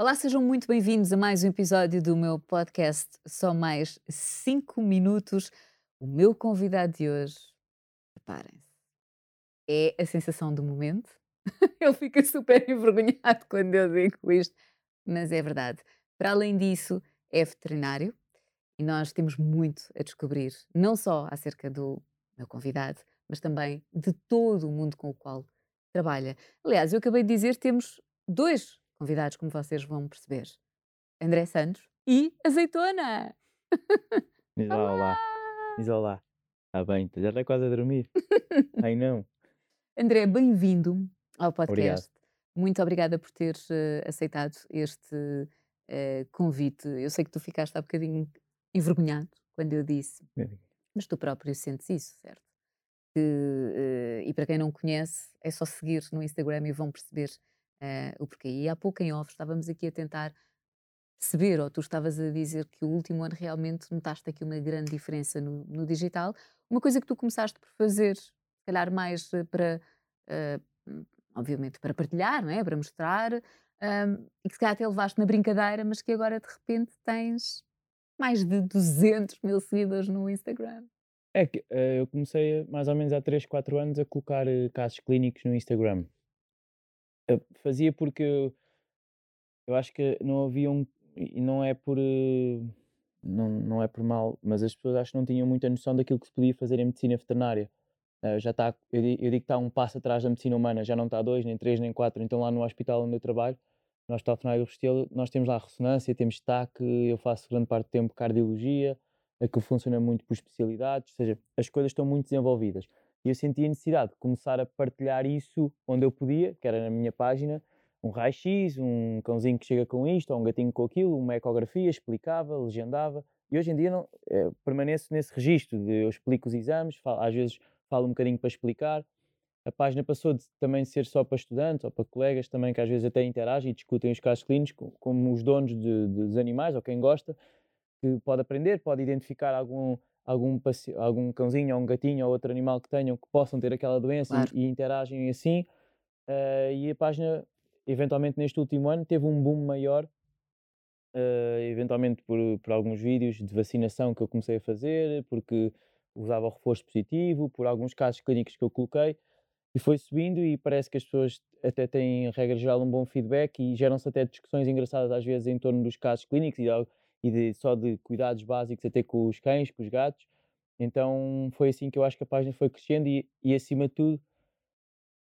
Olá, sejam muito bem-vindos a mais um episódio do meu podcast Só Mais 5 Minutos. O meu convidado de hoje, preparem-se, é a sensação do momento. Ele fica super envergonhado quando eu digo isto, mas é verdade. Para além disso, é veterinário e nós temos muito a descobrir, não só acerca do meu convidado, mas também de todo o mundo com o qual trabalha. Aliás, eu acabei de dizer temos dois convidados, como vocês vão perceber. André Santos e Azeitona. Diz lá, olá. Diz olá. Está bem, já está quase a dormir. Ai não. André, bem-vindo ao Obrigado. podcast. Muito obrigada por teres eh, aceitado este eh, convite. Eu sei que tu ficaste há bocadinho envergonhado quando eu disse, mas tu próprio sentes isso, certo? Que, eh, e para quem não conhece, é só seguir no Instagram e vão perceber eh, o porquê. E há pouco em off estávamos aqui a tentar perceber, ou tu estavas a dizer que o último ano realmente notaste aqui uma grande diferença no, no digital. Uma coisa que tu começaste por fazer, se calhar mais eh, para, hum, obviamente, para partilhar, não é? para mostrar, hum, e que se calhar até levaste na brincadeira, mas que agora de repente tens mais de 200 mil seguidores no Instagram. É que eh, eu comecei mais ou menos há 3, 4 anos a colocar eh, casos clínicos no Instagram. Eu fazia porque eu, eu acho que não havia um. E não é por. eh, Não, não é por mal, mas as pessoas acho que não tinham muita noção daquilo que se podia fazer em medicina veterinária. Eh, já está, eu, di- eu digo que está um passo atrás da medicina humana, já não está dois, nem três, nem quatro. Então lá no hospital onde eu trabalho, no Hospital do Restelo, nós temos lá ressonância, temos destaque, eu faço grande parte do tempo cardiologia, aquilo funciona muito por especialidades, ou seja, as coisas estão muito desenvolvidas. E eu senti a necessidade de começar a partilhar isso onde eu podia, que era na minha página, um raio-x, um cãozinho que chega com isto, ou um gatinho com aquilo, uma ecografia, explicava, legendava. E hoje em dia não, eh, permaneço nesse registro de eu explico os exames, falo- às vezes falo um bocadinho para explicar. A página passou de também ser só para estudantes ou para colegas também que às vezes até interagem e discutem os casos clínicos, co- como os donos de- de- dos animais ou quem gosta, que pode aprender, pode identificar algum, algum, algum cãozinho ou um gatinho ou outro animal que tenham que possam ter aquela doença e- Claro. e, interagem assim. eh, e a página, eventualmente neste último ano, teve um boom maior, eh, eventualmente por, por alguns vídeos de vacinação que eu comecei a fazer, porque usava o reforço positivo, por alguns casos clínicos que eu coloquei, e foi subindo e parece que as pessoas até têm, em regra geral, um bom feedback e geram-se até discussões engraçadas às vezes em torno dos casos clínicos e, de e de, só de cuidados básicos até com os cães, com os gatos. Então foi assim que eu acho que a página foi crescendo e, e acima de tudo,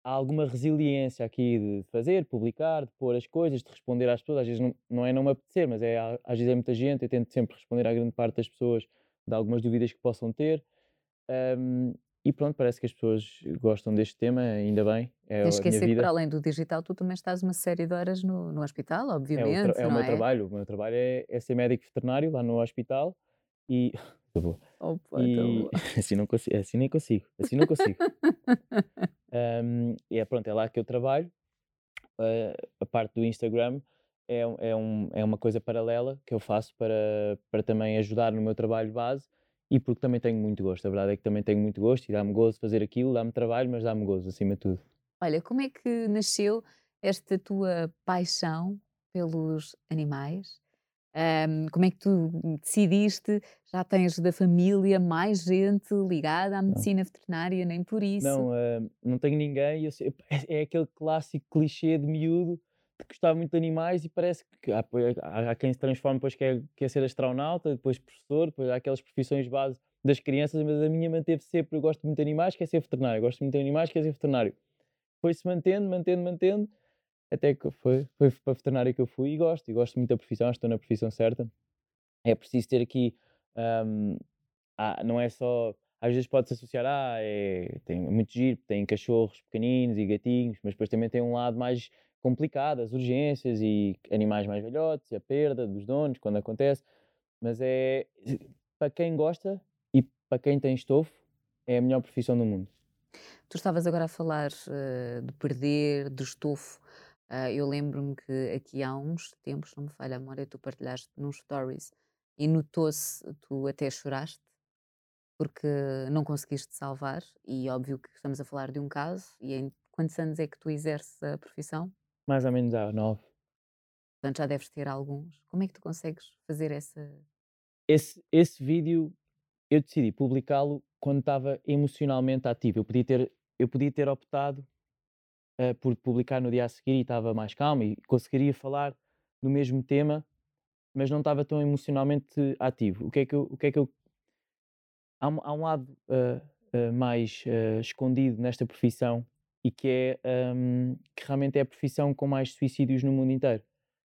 há alguma resiliência aqui de fazer, publicar, de pôr as coisas, de responder às pessoas. Às vezes não, não é não me apetecer, mas é, às vezes é muita gente. Eu tento sempre responder à grande parte das pessoas de algumas dúvidas que possam ter. Ahm, e pronto, parece que as pessoas gostam deste tema, ainda bem. É a de minha esquecer que vida. para além do digital, tu também estás uma série de horas no, no hospital, É obviamente, tra- é o meu é? trabalho. O meu trabalho é, é ser médico veterinário lá no hospital. E. Tá bom. Opa, tá E boa. assim, não consigo, assim nem consigo. Assim não consigo. E é pronto, é lá que eu trabalho. Ah, a parte do Instagram é, um- é, um, é uma coisa paralela que eu faço para, para também ajudar no meu trabalho base e porque também tenho muito gosto. A verdade é que também tenho muito gosto e dá-me gozo fazer aquilo, dá-me trabalho, mas dá-me gozo acima de tudo. Olha, como é que nasceu esta tua paixão pelos animais? Ahm, como é que tu decidiste? Já tens da família mais gente ligada à medicina veterinária, nem por isso. Não, ah, não tenho ninguém. eu é, é aquele clássico clichê de miúdo que gostava muito de animais e parece que há, há- há quem se transforma depois quer, quer ser astronauta, depois professor, depois há aquelas profissões base das crianças, mas a minha manteve sempre, eu gosto muito de animais, quer ser veterinário, gosto muito de animais, quer ser veterinário. Foi-se mantendo, mantendo, mantendo, até que foi, foi para a veterinária que eu fui e gosto, e gosto muito da profissão, estou na profissão certa. É preciso ter aqui, ahm, ah, não é só, às vezes pode-se associar, ah, é, tem muito giro, tem cachorros pequeninos e gatinhos, mas depois também tem um lado mais complicado, as urgências e animais mais velhotes, e a perda dos donos, quando acontece, mas é, para quem gosta e para quem tem estofo, é a melhor profissão do mundo. Tu estavas agora a falar eh, de perder, de estofo. Ah, eu lembro-me que aqui há uns tempos, não me falha a memória, tu partilhaste num stories e notou-se, tu até choraste porque não conseguiste salvar. E óbvio que estamos a falar de um caso. E em quantos anos é que tu exerces a profissão? Mais ou menos há nove. Portanto, já deves ter alguns. Como é que tu consegues fazer essa. Esse, esse vídeo eu decidi publicá-lo quando estava emocionalmente ativo. Eu podia ter, eu podia ter optado uh, por publicar no dia a seguir e estava mais calmo e conseguiria falar no mesmo tema, mas não estava tão emocionalmente ativo. O que é que eu. O que é que eu... Há, um, há um lado uh, uh, mais escondido nesta profissão e que é um, que realmente é a profissão com mais suicídios no mundo inteiro.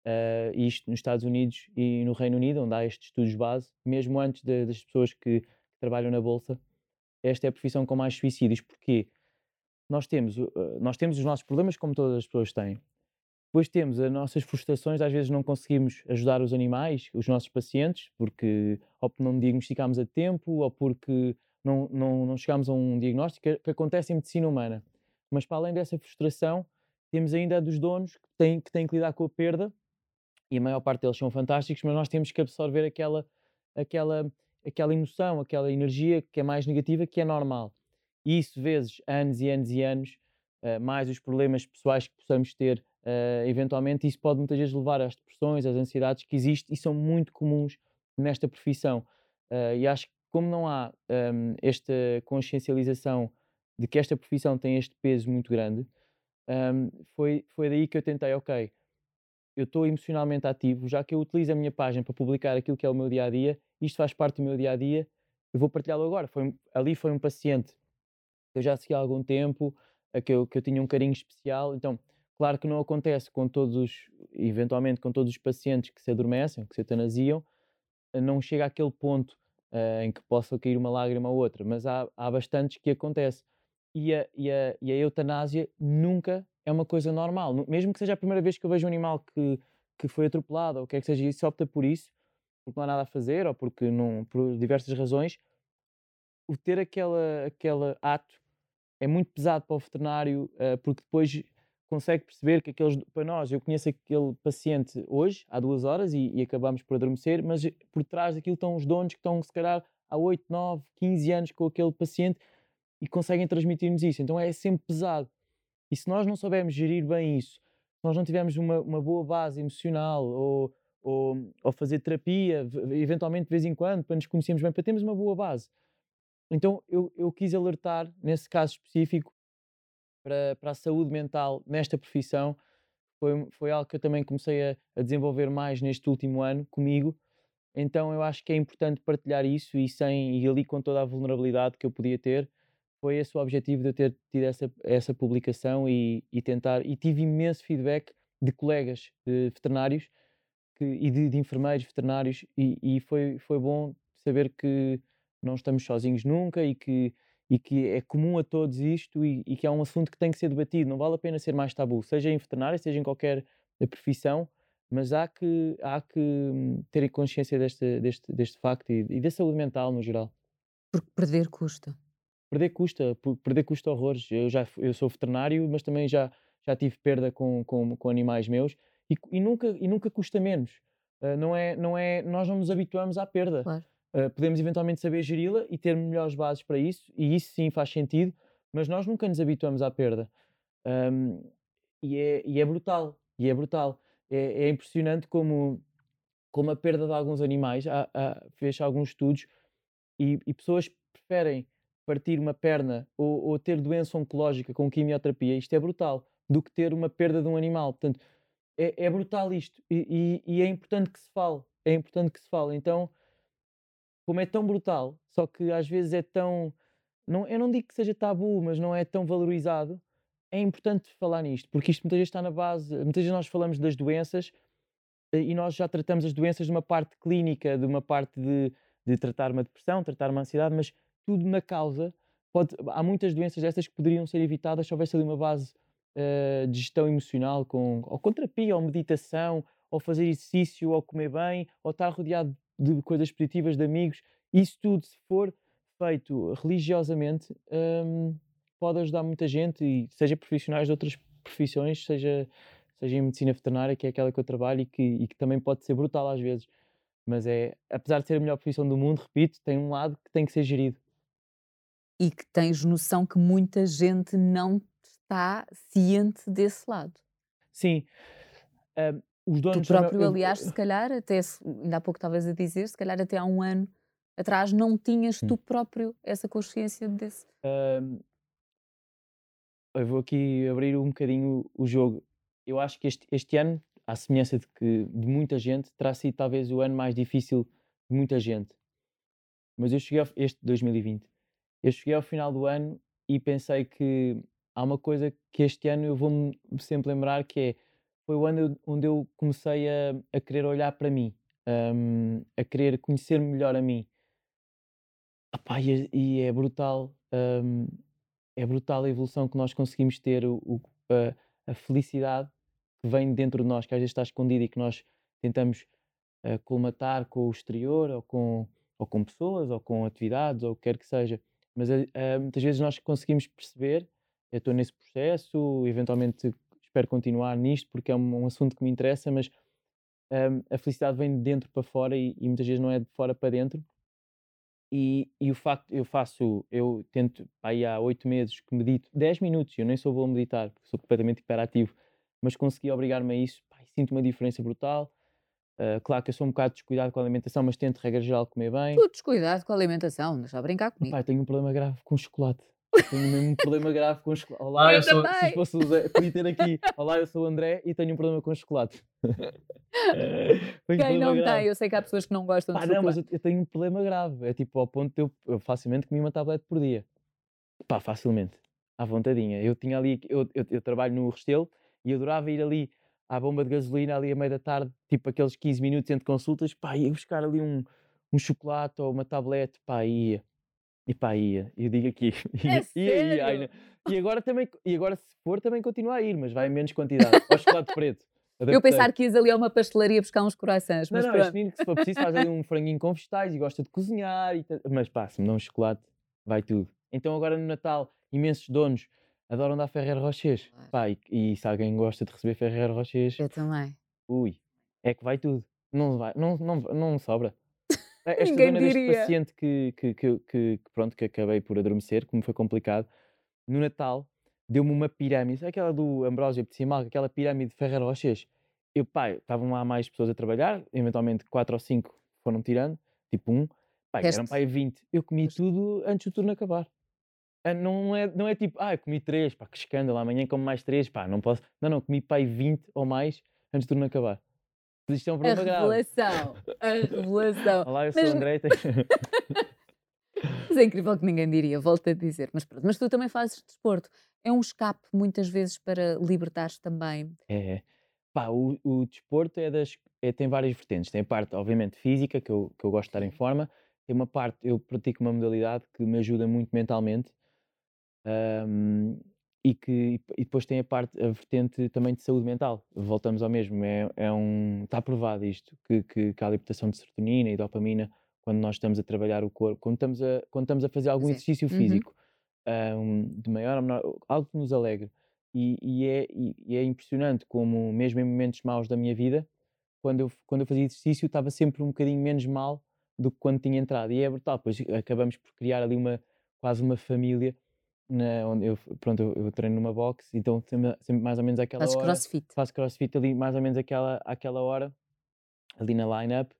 Uh, isto nos Estados Unidos e no Reino Unido, onde há estes estudos base, mesmo antes de, das pessoas que, trabalham na Bolsa, esta é a profissão com mais suicídios, porque nós temos, uh, nós temos os nossos problemas como todas as pessoas têm. Depois temos as nossas frustrações, às vezes não conseguimos ajudar os animais, os nossos pacientes, porque ou porque não diagnosticámos a tempo, ou porque não, não, não chegámos a um diagnóstico, que acontece em medicina humana. Mas para além dessa frustração, temos ainda a dos donos que têm, que têm que lidar com a perda, e a maior parte deles são fantásticos, mas nós temos que absorver aquela, aquela, aquela emoção, aquela energia que é mais negativa, que é normal. E isso, vezes, anos e anos e anos, uh, mais os problemas pessoais que possamos ter, uh, eventualmente, isso pode muitas vezes levar às depressões, às ansiedades que existem e são muito comuns nesta profissão. Uh, e acho que, como não há um, ehm, esta consciencialização de que esta profissão tem este peso muito grande, um, foi, foi daí que eu tentei, ok, eu estou emocionalmente ativo, já que eu utilizo a minha página para publicar aquilo que é o meu dia a dia, isto faz parte do meu dia a dia, eu vou partilhá-lo agora. Foi, ali foi um paciente que eu já segui há algum tempo, que eu, que eu tinha um carinho especial, então, claro que não acontece com todos, eventualmente com todos os pacientes que se adormecem, que se eutanasiam, não chega àquele ponto uh, em que possa cair uma lágrima ou outra, mas há, há bastantes que acontece e a, e, a, e a eutanásia nunca é uma coisa normal. Mesmo que seja a primeira vez que eu vejo um animal que, que foi atropelado ou o que é que seja, e se opta por isso, porque não há nada a fazer ou porque não, por diversas razões, o ter aquela, aquele ato é muito pesado para o veterinário, uh, porque depois consegue perceber que aqueles, para nós, eu conheço aquele paciente hoje, há duas horas, e, e acabamos por adormecer, mas por trás daquilo estão os donos que estão, se calhar, há 8, 9, 15 anos com aquele paciente e conseguem transmitir-nos isso. Então é sempre pesado. E se nós não soubermos gerir bem isso, se nós não tivermos uma, uma boa base emocional ou, ou, ou, fazer terapia, eventualmente de vez em quando, para nos conhecermos bem, para termos uma boa base. Então eu, eu quis alertar, nesse caso específico, para, para a saúde mental nesta profissão. Foi, foi algo que eu também comecei a, a desenvolver mais neste último ano comigo. Então eu acho que é importante partilhar isso e sem e ali com toda a vulnerabilidade que eu podia ter foi esse o objetivo de eu ter tido essa, essa publicação e, e tentar. E tive imenso feedback de colegas de veterinários que, e de, de, enfermeiros veterinários, e, e, foi, foi bom saber que não estamos sozinhos nunca e que, e que é comum a todos isto e, e que é um assunto que tem que ser debatido. Não vale a pena ser mais tabu, seja em veterinária, seja em qualquer profissão, mas há que, há que hum, ter consciência deste, deste, deste facto e, e da saúde mental no geral. Porque perder custa. Perder custa, perder custa horrores. Eu já eu sou veterinário, mas também já, já tive perda com, com, com animais meus e, e, nunca, e nunca custa menos. Uh, não é, não é, nós não nos habituamos à perda. Claro. Uh, podemos eventualmente saber geri-la e ter melhores bases para isso, e isso sim faz sentido, mas nós nunca nos habituamos à perda. Um, e, é, e é brutal, e é brutal. É, é, impressionante como, como a perda de alguns animais, há, há, fez alguns estudos, e, e pessoas preferem partir uma perna ou, ou, ter doença oncológica com quimioterapia, isto é brutal, do que ter uma perda de um animal. Portanto, é, é brutal isto e, e, e, é importante que se fale. É importante que se fale. Então, como é tão brutal, só que às vezes é tão. Não, eu não digo que seja tabu, mas não é tão valorizado. É importante falar nisto, porque isto muitas vezes está na base. Muitas vezes nós falamos das doenças eh, e nós já tratamos as doenças de uma parte clínica, de uma parte de, de tratar uma depressão, tratar uma ansiedade, mas tudo na causa. Pode, há muitas doenças destas que poderiam ser evitadas se houvesse ali uma base uh, de gestão emocional, com, ou com terapia, ou meditação, ou fazer exercício, ou comer bem, ou estar rodeado de coisas positivas, de amigos. Isso tudo, se for feito religiosamente, um, pode ajudar muita gente, e seja profissionais de outras profissões, seja, seja em medicina veterinária, que é aquela que eu trabalho e que, e que também pode ser brutal às vezes. Mas é, apesar de ser a melhor profissão do mundo, repito, tem um lado que tem que ser gerido e que tens noção que muita gente não está ciente desse lado. Sim. Uh, os donos. Tu próprio, aliás, se calhar, até ainda há pouco estavas a dizer, se calhar até há um ano atrás não tinhas tu próprio essa consciência desse. Uh, eu vou aqui abrir um bocadinho o jogo. Eu acho que este, este ano, à semelhança de, que, de muita gente, terá sido talvez o ano mais difícil de muita gente. Mas eu cheguei, ao, este 2020, eu cheguei ao final do ano e pensei que há uma coisa que este ano eu vou-me sempre lembrar que é foi o ano onde eu comecei a, a querer olhar para mim, um, a querer conhecer melhor a mim. Epá, e, e, é brutal, um, é brutal a evolução que nós conseguimos ter, o, a, a, felicidade que vem dentro de nós, que às vezes está escondida e que nós tentamos uh, colmatar com o exterior ou com, ou com pessoas ou com atividades ou o que quer que seja. Mas uh, muitas vezes nós conseguimos perceber, eu estou nesse processo, eventualmente espero continuar nisto porque é um, um assunto que me interessa, mas um, a felicidade vem de dentro para fora e, e, muitas vezes não é de fora para dentro. E, e o facto, eu faço, eu tento, aí há oito meses que medito 10 minutos, eu nem sou bom a meditar, sou completamente hiperativo, mas consegui obrigar-me a isso, pá, sinto uma diferença brutal. Uh, claro que eu sou um bocado descuidado com a alimentação, mas tento, regra geral, comer bem. Tu descuidado com a alimentação, deixa brincar comigo. Pai, tenho um problema grave com chocolate. Tenho mesmo um problema grave com chocolate. Olá, eu, eu sou, se fosse o Zé, podia ter aqui. Olá, eu sou o André e tenho um problema com chocolate. Quem não grave. tem? Eu sei que há pessoas que não gostam Pá, de não, chocolate. mas eu, eu, tenho um problema grave. É tipo ao ponto de eu, eu facilmente comi uma tablete por dia. Pá, facilmente. À vontadinha. Eu tinha ali, eu, eu, eu trabalho no Restelo e adorava ir ali à bomba de gasolina ali à meia da tarde, tipo aqueles 15 minutos entre consultas, pá, ia buscar ali um, um chocolate ou uma tablete, pá, ia. E pá, ia. Eu digo aqui. É ia, ia, ia, E agora também, e agora se for também continua a ir, mas vai em menos quantidade. Ao chocolate preto. Adaptei. Eu pensar que ias ali a uma pastelaria buscar uns corações. Não, não, este menino que se for preciso faz ali um franguinho com vegetais e gosta de cozinhar. Mas pá, se me dá um chocolate, vai tudo. Então agora no Natal, imensos donos adoram dar Ferreiro Rochers. Claro. Pá, e, e, se alguém gosta de receber Ferreiro Rochers... Eu também. Ui, é que vai tudo. Não, vai, não, não, não sobra. Esta Ninguém dona diria. deste paciente que, que, que, que, pronto, que acabei por adormecer, como foi complicado, no Natal deu-me uma pirâmide, aquela do Ambrósio Pecimal, aquela pirâmide de Ferreiro Rochers. Eu, pai, estavam lá mais pessoas a trabalhar, eventualmente quatro ou cinco foram tirando, tipo um, pai, eram pai 20. Eu comi tudo antes do turno acabar. Ah, não é, não é tipo, ah, eu comi três, pá, que escândalo, amanhã como mais três, pá, não posso. Não, não, comi pai 20 ou mais antes do turno acabar. Isto é um problema grave. A revelação. A revelação. Olá, eu sou Mas... André. Mas é incrível que ninguém diria, volto a dizer. Mas pronto, mas tu também fazes desporto. É um escape muitas vezes para libertar também. É, é. Pá, o, o desporto é das, é, tem várias vertentes. Tem a parte, obviamente, física, que eu, que eu gosto de estar em forma. Tem uma parte, eu pratico uma modalidade que me ajuda muito mentalmente. Um, e que e depois tem a parte, a vertente também de saúde mental. Voltamos ao mesmo, é, é um, está provado isto, que, que, que a libertação de serotonina e dopamina, quando nós estamos a trabalhar o corpo, quando estamos a, quando estamos a fazer algum Sim. exercício uhum. físico, um, de maior ou menor, algo que nos alegre. E, e, é, e, e, é impressionante como, mesmo em momentos maus da minha vida, quando eu, quando eu fazia exercício, estava sempre um bocadinho menos mal do que quando tinha entrado. E é brutal, pois acabamos por criar ali uma, quase uma família na, onde eu, pronto, eu, eu, treino numa box, então sempre, sempre mais ou menos aquela Fazes hora. crossfit. Faço crossfit ali mais ou menos aquela, aquela hora, ali na line-up.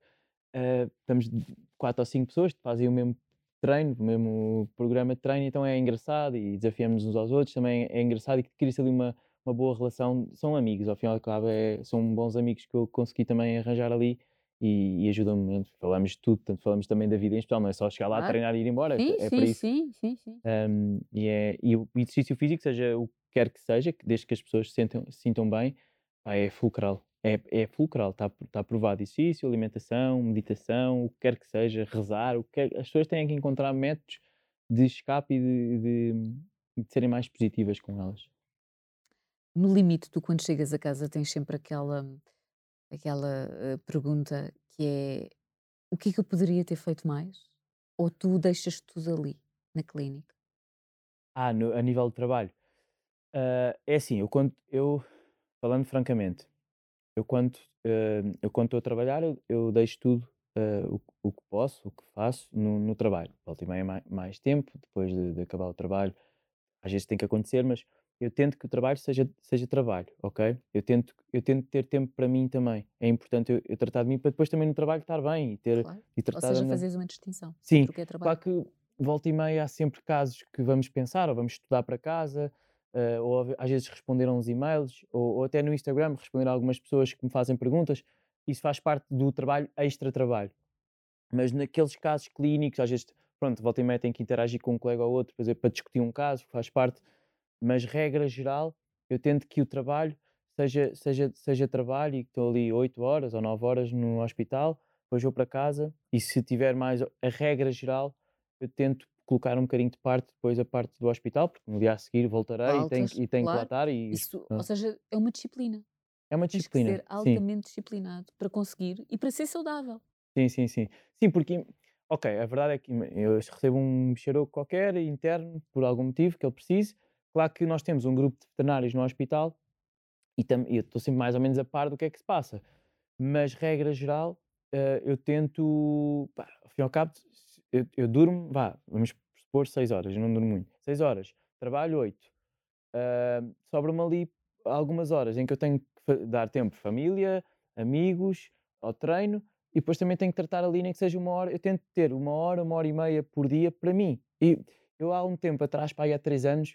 Uh, estamos quatro ou cinco pessoas que fazem o mesmo treino, o mesmo programa de treino, então é engraçado e desafiamos uns aos outros, também é engraçado e cria-se ali uma, uma boa relação. São amigos, ao final e cabo, é, são bons amigos que eu consegui também arranjar ali e, e ajudam-me. Falamos de tudo, tanto falamos também da vida em especial, não é só chegar lá, claro. treinar e ir embora. Sim, é sim, para isso. sim, sim, sim. Um, e, é, e o exercício físico, seja o que quer que seja, desde que as pessoas se, sentam, se sintam bem, pá, é fulcral. É, é fulcral, está tá provado. Exercício, alimentação, meditação, o que quer que seja, rezar, o que quer, as pessoas têm que encontrar métodos de escape e de, de, de serem mais positivas com elas. No limite, tu quando chegas a casa tens sempre aquela aquela uh, pergunta que é o que é que eu poderia ter feito mais? Ou tu deixas tudo ali, na clínica? Ah, no, a nível de trabalho. Uh, é assim, eu quando eu falando francamente, eu quando uh, eu quando estou a trabalhar, eu, eu deixo tudo o, o, que posso, o que faço no, no trabalho. Volto e meia mais, mais tempo, depois de, de, acabar o trabalho, às vezes tem que acontecer, mas eu tento que o trabalho seja, seja trabalho, ok? Eu tento, eu tento ter tempo para mim também. É importante eu, eu tratar de mim para depois também no trabalho estar bem e ter claro. e tratar Ou seja, fazeres uma distinção. Sim, é claro que volta e meia há sempre casos que vamos pensar ou vamos estudar para casa, uh, ou às vezes responder a uns e-mails, ou, ou, até no Instagram responder a algumas pessoas que me fazem perguntas. Isso faz parte do trabalho, extra trabalho. Mas naqueles casos clínicos, às vezes, pronto, volta e meia tem que interagir com um colega ou outro, por exemplo, para discutir um caso, faz parte. Mas, regra geral, eu tento que o trabalho seja, seja, seja trabalho e estou ali 8 horas ou 9 horas no hospital, depois vou para casa e se tiver mais, a regra geral, eu tento colocar um bocadinho de parte depois a parte do hospital, porque no dia a seguir voltarei Voltas, e tenho, e tenho claro. que lá estar. E, Isso, ou seja, é uma disciplina. É uma disciplina. Tens que ser altamente sim. disciplinado para conseguir e para ser saudável. Sim, sim, sim. Sim, porque, ok, a verdade é que eu recebo um xeroco qualquer interno, por algum motivo que ele precise. Claro que nós temos um grupo de veterinários no hospital e, tam, eu estou sempre mais ou menos a par do que é que se passa. Mas, regra geral, uh, eu tento, pá, ao fim e ao cabo, eu, eu durmo, vá, vamos supor 6 horas, não durmo muito. 6 horas, trabalho 8. Uh, Sobra-me ali algumas horas em que eu tenho que dar tempo família, amigos, ao treino e depois também tenho que tratar ali nem que seja uma hora. Eu tento ter uma hora, uma hora e meia por dia para mim. E eu há um tempo atrás, aí há 3 anos,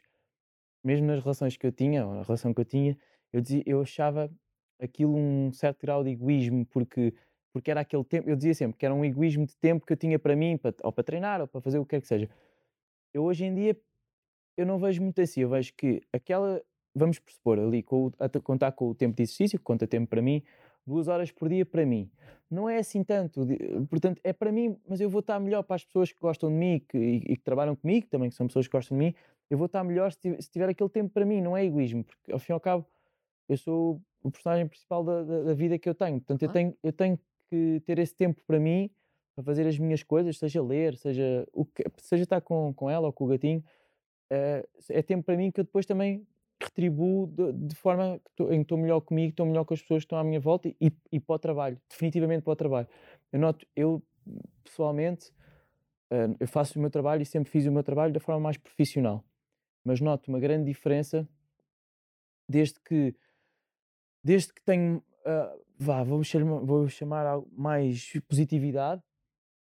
mesmo nas relações que eu tinha, a relação que eu tinha, eu, dizia, eu achava aquilo um certo grau de egoísmo, porque porque era aquele tempo, eu dizia sempre que era um egoísmo de tempo que eu tinha para mim, para, ou para treinar, ou para fazer o que quer que seja. Eu hoje em dia, eu não vejo muito assim, eu vejo que aquela, vamos pressupor ali, com o, a contar com o tempo de exercício, conta tempo para mim, duas horas por dia para mim. Não é assim tanto, portanto, é para mim, mas eu vou estar melhor para as pessoas que gostam de mim que, e, e, que trabalham comigo, também que são pessoas que gostam de mim, eu vou estar melhor se tiver, aquele tempo para mim, não é egoísmo, porque ao fim e ao cabo eu sou o personagem principal da, da, da vida que eu tenho, portanto, eu, tenho, eu tenho que ter esse tempo para mim, para fazer as minhas coisas, seja ler, seja, o que, seja estar com, com ela ou com o gatinho, uh, é tempo para mim que eu depois também retribuo de, de forma que tô, em que estou melhor comigo, estou melhor com as pessoas que estão à minha volta e, e para o trabalho, definitivamente para o trabalho. Eu noto, eu pessoalmente, uh, eu faço o meu trabalho e sempre fiz o meu trabalho da forma mais profissional, mas noto uma grande diferença desde que desde que tenho uh, vá, vou chamar, vou chamar mais positividade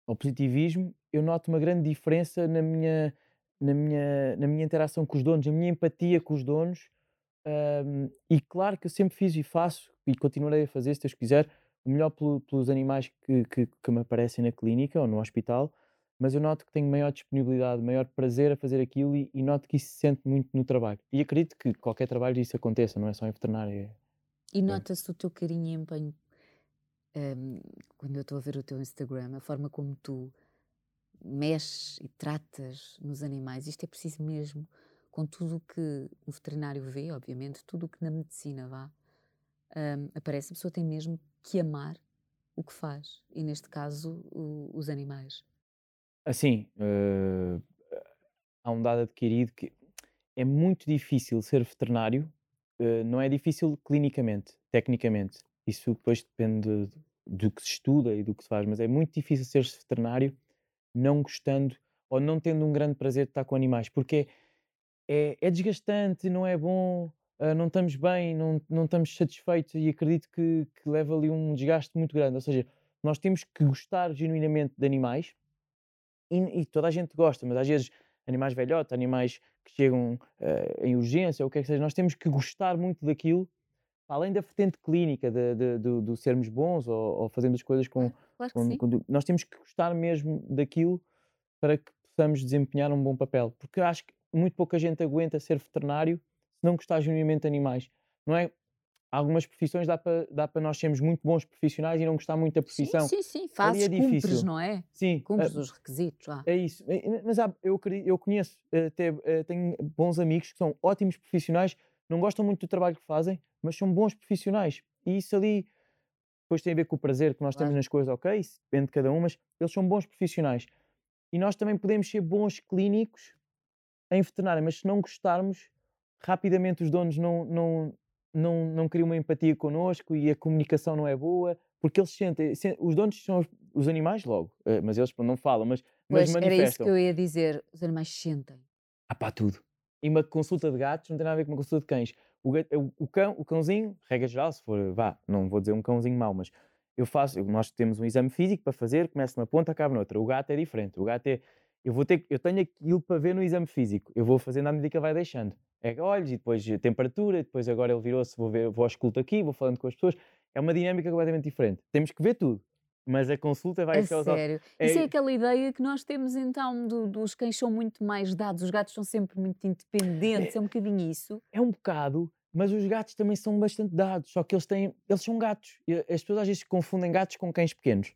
ou positivismo, eu noto uma grande diferença na minha, na minha, na minha interação com os donos, na minha empatia com os donos. Um, e claro que eu sempre fiz e faço, e continuarei a fazer, se Deus quiser, o melhor pelo, pelos animais que, que, que, me aparecem na clínica ou no hospital, mas eu noto que tenho maior disponibilidade, maior prazer a fazer aquilo e, e noto que isso se sente muito no trabalho. E acredito que qualquer trabalho isso aconteça, não é só em veterinária. É e nota-se o teu carinho e empenho um, quando eu estou a ver o teu Instagram, a forma como tu mexes e tratas nos animais. Isto é preciso mesmo, com tudo o que o veterinário vê, obviamente, tudo o que na medicina vá, um, aparece, a pessoa tem mesmo que amar o que faz. E neste caso, o, os animais. Assim, uh, há um dado adquirido que é muito difícil ser veterinário eh, não é difícil clinicamente, tecnicamente. Isso depois depende do que se estuda e do que se faz, mas é muito difícil ser veterinário não gostando ou não tendo um grande prazer de estar com animais, porque é, é desgastante, não é bom, uh, não estamos bem, não, não estamos satisfeitos e acredito que, que leva ali um desgaste muito grande. Ou seja, nós temos que gostar genuinamente de animais e, e toda a gente gosta, mas às vezes animais velhotes, animais que chegam uh, em urgência, ou o que é que seja, nós temos que gostar muito daquilo, além da vertente clínica de, de, de, de sermos bons ou, ou, fazendo as coisas com, claro com, com, Nós temos que gostar mesmo daquilo para que possamos desempenhar um bom papel. Porque acho que muito pouca gente aguenta ser veterinário se não gostar genuinamente de animais. Não é? Algumas profissões dá para dá para nós sermos muito bons profissionais e não gostar muito da profissão. Sim, sim, sim. Fazes, é cumpres, não é? Sim. Cumpres uh, os requisitos. Ah. É isso. Mas eu, eu conheço, até, uh, tenho bons amigos que são ótimos profissionais, não gostam muito do trabalho que fazem, mas são bons profissionais. E isso ali depois tem a ver com o prazer que nós claro. temos nas coisas, ok? Isso depende de cada um, mas eles são bons profissionais. E nós também podemos ser bons clínicos em veterinária, mas se não gostarmos, rapidamente os donos não, não, não, não criam uma empatia connosco e a comunicação não é boa, porque eles sentem, os donos são os, os, animais logo, eh, mas eles não falam, mas, mas manifestam. Era isso que eu ia dizer, os animais sentem. Ah pá, tudo. E uma consulta de gatos não tem nada a ver com uma consulta de cães. O, o, cão, o cãozinho, regra geral, se for, vá, não vou dizer um cãozinho mau, mas eu faço, nós temos um exame físico para fazer, começa numa ponta, acaba noutra. O gato é diferente. O gato é, eu vou ter, eu tenho aquilo para ver no exame físico. Eu vou fazendo à medida que ele vai deixando. É olhos e depois temperatura, depois agora ele virou-se, vou ver, vou ao aqui, vou falando com as pessoas. É uma dinâmica completamente diferente. Temos que ver tudo. Mas a consulta vai a ser sério. É... Isso é aquela ideia que nós temos então do, dos cães são muito mais dados, os gatos são sempre muito independentes, é, é um bocadinho isso. É um bocado, mas os gatos também são bastante dados, só que eles têm, eles são gatos. As pessoas às vezes confundem gatos com cães pequenos,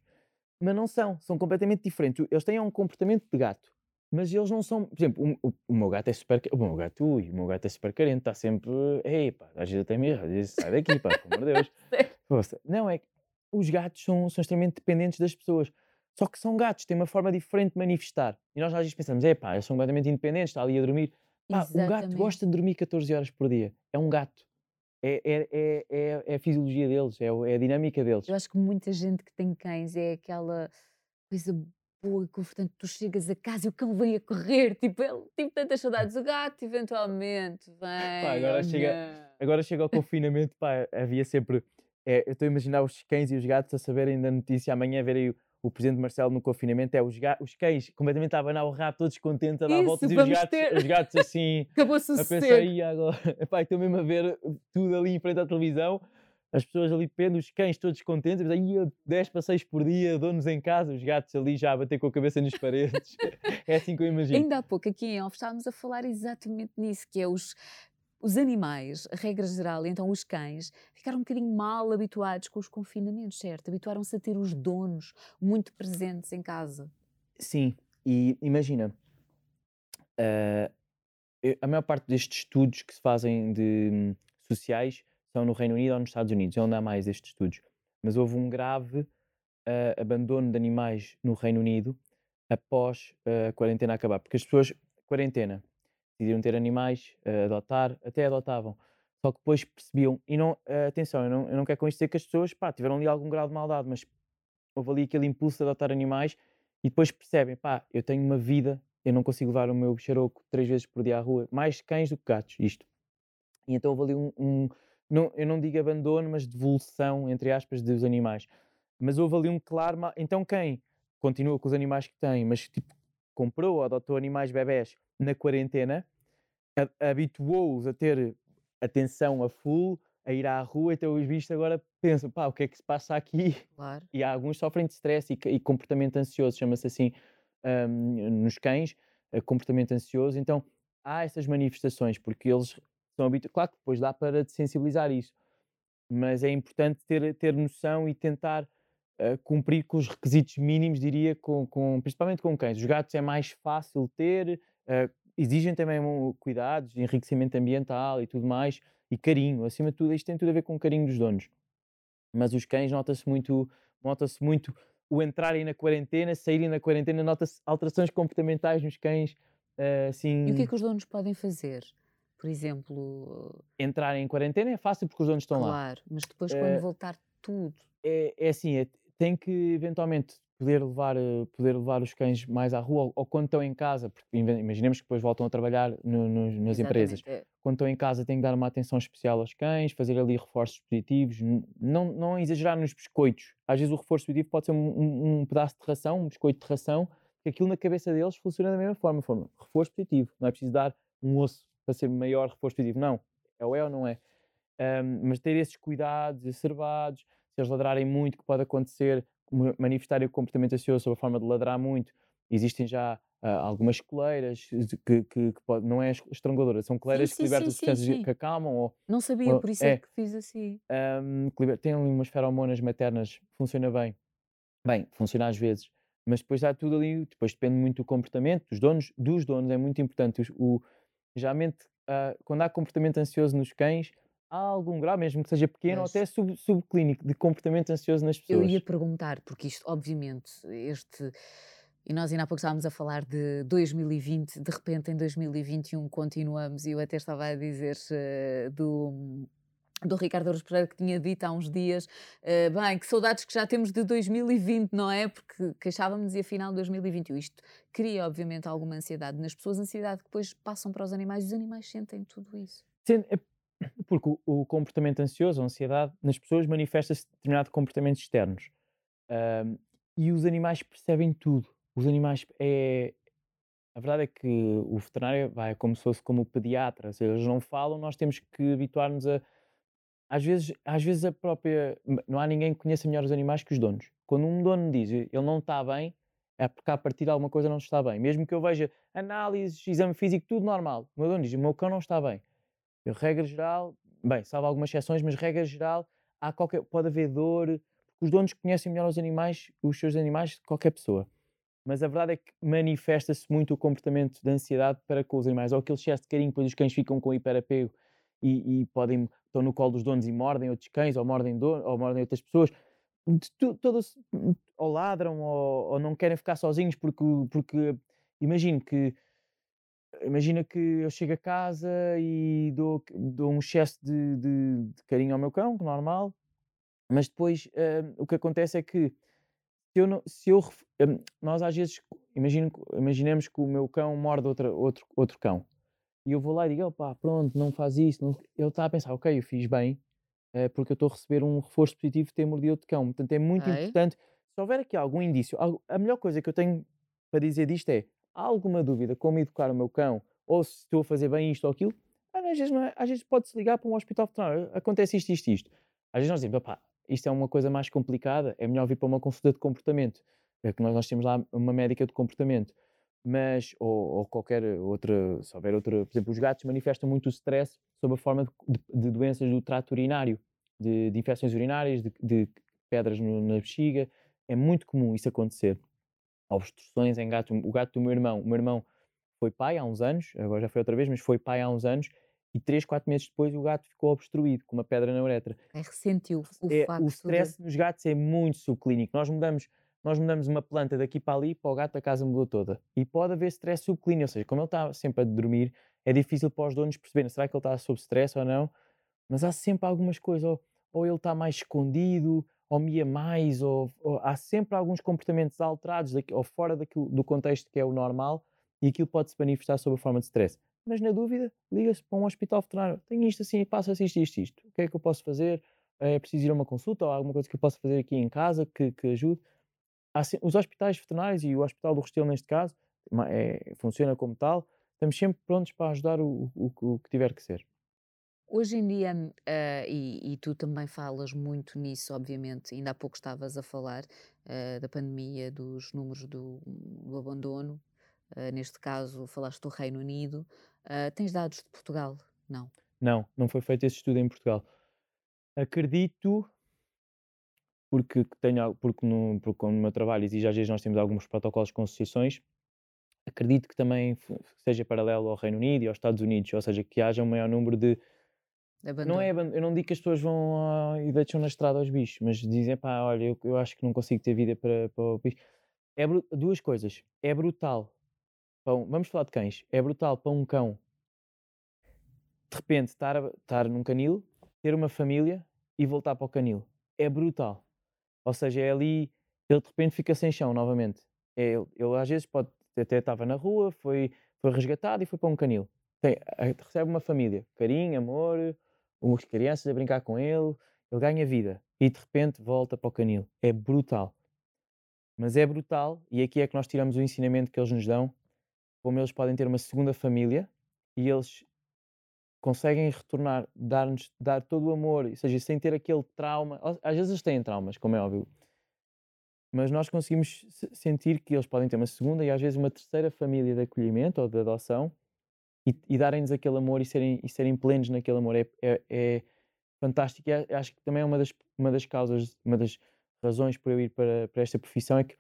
mas não são, são completamente diferentes. Eles têm um comportamento de gato, mas eles não são, por exemplo, o, o, o meu gato é super, o meu gato, ui, o meu gato é super carente, está sempre, ei pá, às vezes até me às vezes sai daqui, pá, pelo amor de Deus. não, é que os gatos são, são extremamente dependentes das pessoas. Só que são gatos, têm uma forma diferente de manifestar. E nós às vezes pensamos, é pá, eles são completamente independentes, está ali a dormir. Pá, um gato gosta de dormir 14 horas por dia. É um gato. É, é, é, é, é a fisiologia deles, é, é, a dinâmica deles. Eu acho que muita gente que tem cães é aquela coisa e confortante. Tu chegas a casa e o cão vem a correr, tipo, ele tipo tantas saudades. O gato, eventualmente, vem. Pá, agora, chega, agora chega ao confinamento, pá, havia sempre. É, eu estou a imaginar os cães e os gatos a saberem da notícia amanhã, verem o, o presidente Marcelo no confinamento é os, os cães completamente a abanar o rabo, todos contentes a dar Isso, voltas e os gatos, ter... os gatos assim Acabou-se a pensar, agora, epá, estou mesmo a ver tudo ali em frente à televisão, as pessoas ali pendem, os cães todos contentes, mas aí 10 passeios por dia, donos em casa, os gatos ali já a bater com a cabeça nas paredes. é assim que eu imagino. Ainda há pouco aqui em off estávamos a falar exatamente nisso, que é os os animais, a regra geral, então os cães, ficaram um bocadinho mal habituados com os confinamentos, certo? Habituaram-se a ter os donos muito presentes em casa. Sim, e imagina, uh, a maior parte destes estudos que se fazem de um, sociais são no Reino Unido ou nos Estados Unidos, é onde há mais estes estudos. Mas houve um grave uh, abandono de animais no Reino Unido após uh, a quarentena acabar, porque as pessoas, quarentena, decidiram ter animais, uh, adotar, até adotavam. Só que depois percebiam, e não, atenção, eu não, eu não quero com isto dizer que as pessoas pá, tiveram ali algum grau de maldade, mas houve ali aquele impulso de adotar animais e depois percebem, pá, eu tenho uma vida, eu não consigo levar o meu bicharoco três vezes por dia à rua, mais cães do que gatos, isto. E então houve ali um, um não, eu não digo abandono, mas devolução, entre aspas, dos animais. Mas houve ali um claro. Então quem continua com os animais que tem, mas tipo, comprou ou adotou animais bebés na quarentena, habituou-os a ter atenção a full, a ir à rua, então os bichos agora pensam, pá, o que é que se passa aqui? Claro. E alguns sofrem de stress e, e comportamento ansioso, chama-se assim um, nos cães, uh, comportamento ansioso. Então há essas manifestações, porque eles são habituados. Claro que depois dá para sensibilizar isso, mas é importante ter, ter noção e tentar uh, cumprir com os requisitos mínimos, diria, com, com, principalmente com cães. Os gatos é mais fácil ter, uh, exigem também cuidados, enriquecimento ambiental e tudo mais, e carinho. Acima de tudo, isto tem tudo a ver com o carinho dos donos. Mas os cães nota-se muito, nota-se muito o entrarem na quarentena, saírem na quarentena, nota-se alterações comportamentais nos cães. Assim... E o que é que os donos podem fazer? Por exemplo. Entrar em quarentena é fácil porque os donos estão claro, lá. Claro, mas depois, quando uh, voltar tudo. É, é assim, é, tem que eventualmente poder levar, eh, poder levar os cães mais à rua ou, ou, quando estão em casa, porque imaginemos que depois voltam a trabalhar no, no, nas Exatamente. empresas. É. Quando estão em casa, tem que dar uma atenção especial aos cães, fazer ali reforços positivos, não, não exagerar nos biscoitos. Às vezes o reforço positivo pode ser um, um, um pedaço de ração, um biscoito de ração, que aquilo na cabeça deles funciona da mesma forma. forma. Reforço positivo, não é preciso dar um osso para ser maior reforço positivo, não. É ou é ou não é. Um, mas ter esses cuidados exacerbados, se eles ladrarem muito, que pode acontecer, manifestarem o comportamento ansioso sob a forma de ladrar muito. Existem já uh, algumas coleiras que, que, que pode, não é estranguladora, são coleiras sim, sim, que libertam sim, substâncias que acalmam. Ou, não sabia, ou, por isso é, é, que fiz assim. Um, tem ali umas feromonas maternas, funciona bem. Bem, funciona às vezes, mas depois há tudo ali, depois depende muito do comportamento dos donos, dos donos, é muito importante. O, geralmente, uh, quando há comportamento ansioso nos cães, há algum grau, mesmo que seja pequeno, Mas... ou até sub, subclínico, de comportamento ansioso nas pessoas. Eu ia perguntar, porque isto, obviamente, este. E nós ainda há pouco estávamos a falar de 2020, de repente em 2021 continuamos, e eu até estava a dizer uh, do, do Ricardo Aruz Pereira que tinha dito há uns dias, uh, bem, que saudades que já temos de 2020, não é? Porque queixávamos e afinal 2021. Isto cria, obviamente, alguma ansiedade nas pessoas, ansiedade que depois passam para os animais e os animais sentem tudo isso. É porque o, comportamento ansioso, a ansiedade, nas pessoas manifesta-se determinado comportamentos externos. Um, e os animais percebem tudo. Os animais é. A verdade é que o veterinário vai como se fosse como o pediatra. Se eles não falam, nós temos que habituar-nos a. Às vezes, às vezes a própria. Não há ninguém que conheça melhor os animais que os donos. Quando um dono diz ele não está bem, é porque a partir de alguma coisa não está bem. Mesmo que eu veja análises, exame físico, tudo normal. O meu dono diz: o meu cão não está bem. Eu, regra geral, bem, salvo algumas exceções, mas regra geral, há qualquer, pode haver dor, os donos conhecem melhor os animais, os seus animais, qualquer pessoa. Mas a verdade é que manifesta-se muito o comportamento de ansiedade para com os animais, ou aquele excesso de carinho, pois os cães ficam com hiperapego e, e podem, estão no colo dos donos e mordem outros cães, ou mordem, ou mordem outras pessoas, todos, ou ladram, ou, ou, não querem ficar sozinhos, porque, porque imagino que imagina que eu chego a casa e dou, dou um excesso de, de, de carinho ao meu cão, normal, mas depois uh, o que acontece é que se eu, se eu um, nós às vezes imagino, imaginemos que o meu cão morde outra, outro, outro cão e eu vou lá e digo, pá, pronto, não faz isso. Não... Ele está a pensar, ok, eu fiz bem uh, porque eu estou a receber um reforço positivo de ter mordido outro cão. Portanto, é muito importante. Se houver aqui algum indício, a melhor coisa que eu tenho para dizer disto é: há alguma dúvida como educar o meu cão ou se estou a fazer bem isto ou aquilo? Às vezes, é, às vezes pode-se ligar para um hospital veterinário, acontece isto, isto, isto. Às vezes nós dizemos, pá, isto é uma coisa mais complicada, é melhor vir para uma consulta de comportamento, é que nós, nós temos lá uma médica de comportamento, mas, ou, ou, qualquer outra, se houver outra, por exemplo, os gatos manifestam muito o stress sob a forma de, de, de doenças do trato urinário, de, de infecções urinárias, de, pedras no, na bexiga, é muito comum isso acontecer. Obstruções em gato, o gato do meu irmão, o meu irmão foi pai há uns anos, agora já foi outra vez, mas foi pai há uns anos, e 3, 4 meses depois o gato ficou obstruído com uma pedra na uretra. É, ressentiu o é, facto O stress de... nos gatos é muito subclínico. Nós mudamos, nós mudamos uma planta daqui para ali, para o gato a casa mudou toda. E pode haver stress subclínico, ou seja, como ele está sempre a dormir, é difícil para os donos perceberem será que ele está sob stress ou não, mas há sempre algumas coisas, ou, ou ele está mais escondido, ou mia mais, ou, ou, há sempre alguns comportamentos alterados daqui, ou fora daquilo, do contexto que é o normal, e aquilo pode se manifestar sob a forma de stress mas na dúvida, liga-se para um hospital veterinário. Tenho isto assim, passa-se isto, isto, isto. O que é que eu posso fazer? É preciso ir a uma consulta ou alguma coisa que eu possa fazer aqui em casa que, que ajude? Assim, os hospitais veterinários e o Hospital do Restelo, neste caso, é, funciona como tal. Estamos sempre prontos para ajudar o, o, o que tiver que ser. Hoje em dia, uh, e, e, tu também falas muito nisso, obviamente, ainda há pouco estavas a falar uh, da pandemia, dos números do, do abandono, uh, neste caso falaste do Reino Unido, tens dados de Portugal? Não. Não, não foi feito esse estudo em Portugal. Acredito, porque, tenho, porque, no, porque no meu trabalho exige, às vezes nós temos alguns protocolos com associações, acredito que também seja paralelo ao Reino Unido e aos Estados Unidos, ou seja, que haja um maior número de. Não é, eu não digo que as pessoas vão uh, e deixam na estrada aos bichos, mas dizem, pá, olha, eu, eu acho que não consigo ter vida para, para o bicho. É duas coisas. É brutal vamos falar de cães. É brutal para um cão de repente estar, estar num canil, ter uma família e voltar para o canil. É brutal. Ou seja, é ali, ele de repente fica sem chão novamente. É, ele, ele às vezes pode, até estava na rua, foi, foi resgatado e foi para um canil. Tem, recebe uma família, carinho, amor, umas crianças a brincar com ele, ele ganha vida e de repente volta para o canil. É brutal. Mas é brutal, e aqui é que nós tiramos o ensinamento que eles nos dão, como eles podem ter uma segunda família e eles conseguem retornar, dar-nos, dar todo o amor, ou seja, sem ter aquele trauma. Às vezes eles têm traumas, como é óbvio, mas nós conseguimos sentir que eles podem ter uma segunda e às vezes uma terceira família de acolhimento ou de adoção e, e darem-nos aquele amor e serem, e serem plenos naquele amor. É, é, é fantástico e acho que também é uma das, uma das causas, uma das razões por eu ir para, para esta profissão é que